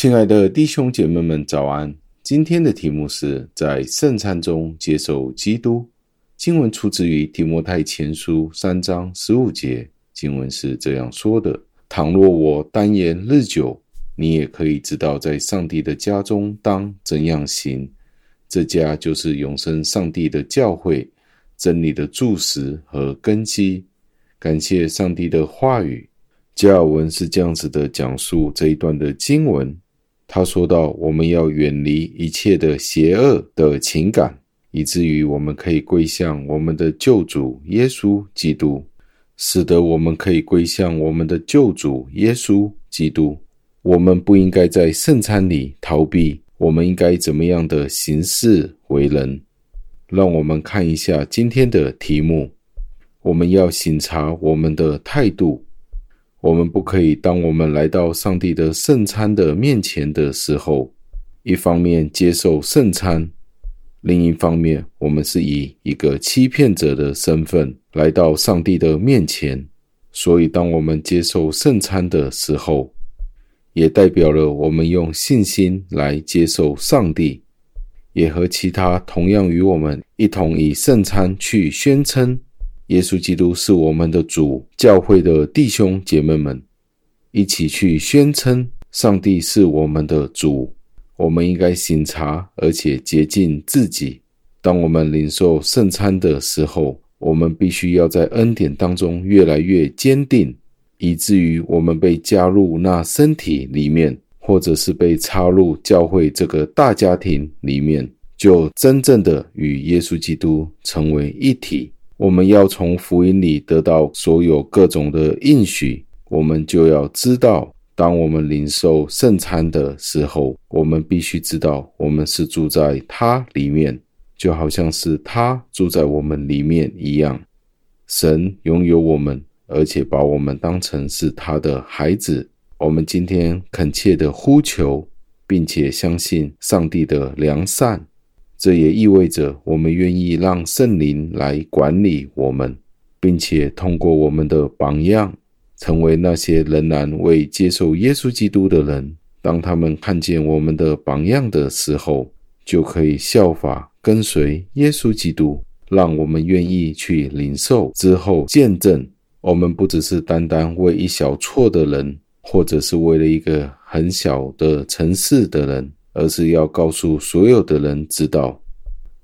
亲爱的弟兄姐妹们，早安！今天的题目是在圣餐中接受基督。经文出自于提摩太前书三章十五节，经文是这样说的：“倘若我单言日久，你也可以知道，在上帝的家中当怎样行。这家就是永生上帝的教会，真理的柱石和根基。”感谢上帝的话语。加尔文是这样子的讲述这一段的经文。他说到：“我们要远离一切的邪恶的情感，以至于我们可以归向我们的救主耶稣基督，使得我们可以归向我们的救主耶稣基督。我们不应该在圣餐里逃避，我们应该怎么样的行事为人？让我们看一下今天的题目。我们要省察我们的态度。”我们不可以，当我们来到上帝的圣餐的面前的时候，一方面接受圣餐，另一方面，我们是以一个欺骗者的身份来到上帝的面前。所以，当我们接受圣餐的时候，也代表了我们用信心来接受上帝，也和其他同样与我们一同以圣餐去宣称。耶稣基督是我们的主，教会的弟兄姐妹们一起去宣称上帝是我们的主。我们应该省察而且洁净自己。当我们领受圣餐的时候，我们必须要在恩典当中越来越坚定，以至于我们被加入那身体里面，或者是被插入教会这个大家庭里面，就真正的与耶稣基督成为一体。我们要从福音里得到所有各种的应许，我们就要知道，当我们领受圣餐的时候，我们必须知道，我们是住在他里面，就好像是他住在我们里面一样。神拥有我们，而且把我们当成是他的孩子。我们今天恳切的呼求，并且相信上帝的良善。这也意味着我们愿意让圣灵来管理我们，并且通过我们的榜样，成为那些仍然未接受耶稣基督的人。当他们看见我们的榜样的时候，就可以效法跟随耶稣基督。让我们愿意去领受之后见证。我们不只是单单为一小撮的人，或者是为了一个很小的城市的人。而是要告诉所有的人知道，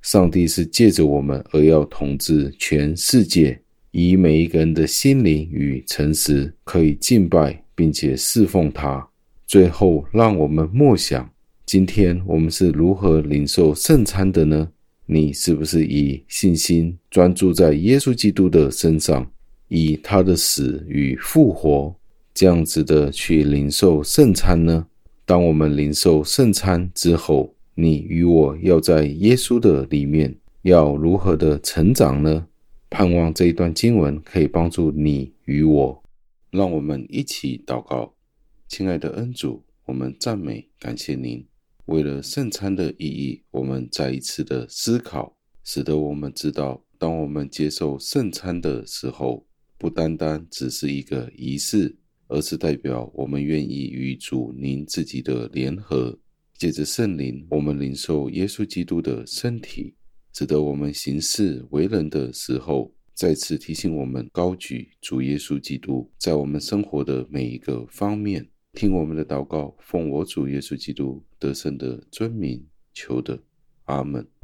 上帝是借着我们而要统治全世界，以每一个人的心灵与诚实可以敬拜并且侍奉他。最后，让我们默想：今天我们是如何领受圣餐的呢？你是不是以信心专注在耶稣基督的身上，以他的死与复活这样子的去领受圣餐呢？当我们领受圣餐之后，你与我要在耶稣的里面，要如何的成长呢？盼望这一段经文可以帮助你与我。让我们一起祷告，亲爱的恩主，我们赞美感谢您。为了圣餐的意义，我们再一次的思考，使得我们知道，当我们接受圣餐的时候，不单单只是一个仪式。而是代表我们愿意与主您自己的联合，借着圣灵，我们领受耶稣基督的身体，使得我们行事为人的时候，再次提醒我们高举主耶稣基督在我们生活的每一个方面。听我们的祷告，奉我主耶稣基督得胜的尊名求的，阿门。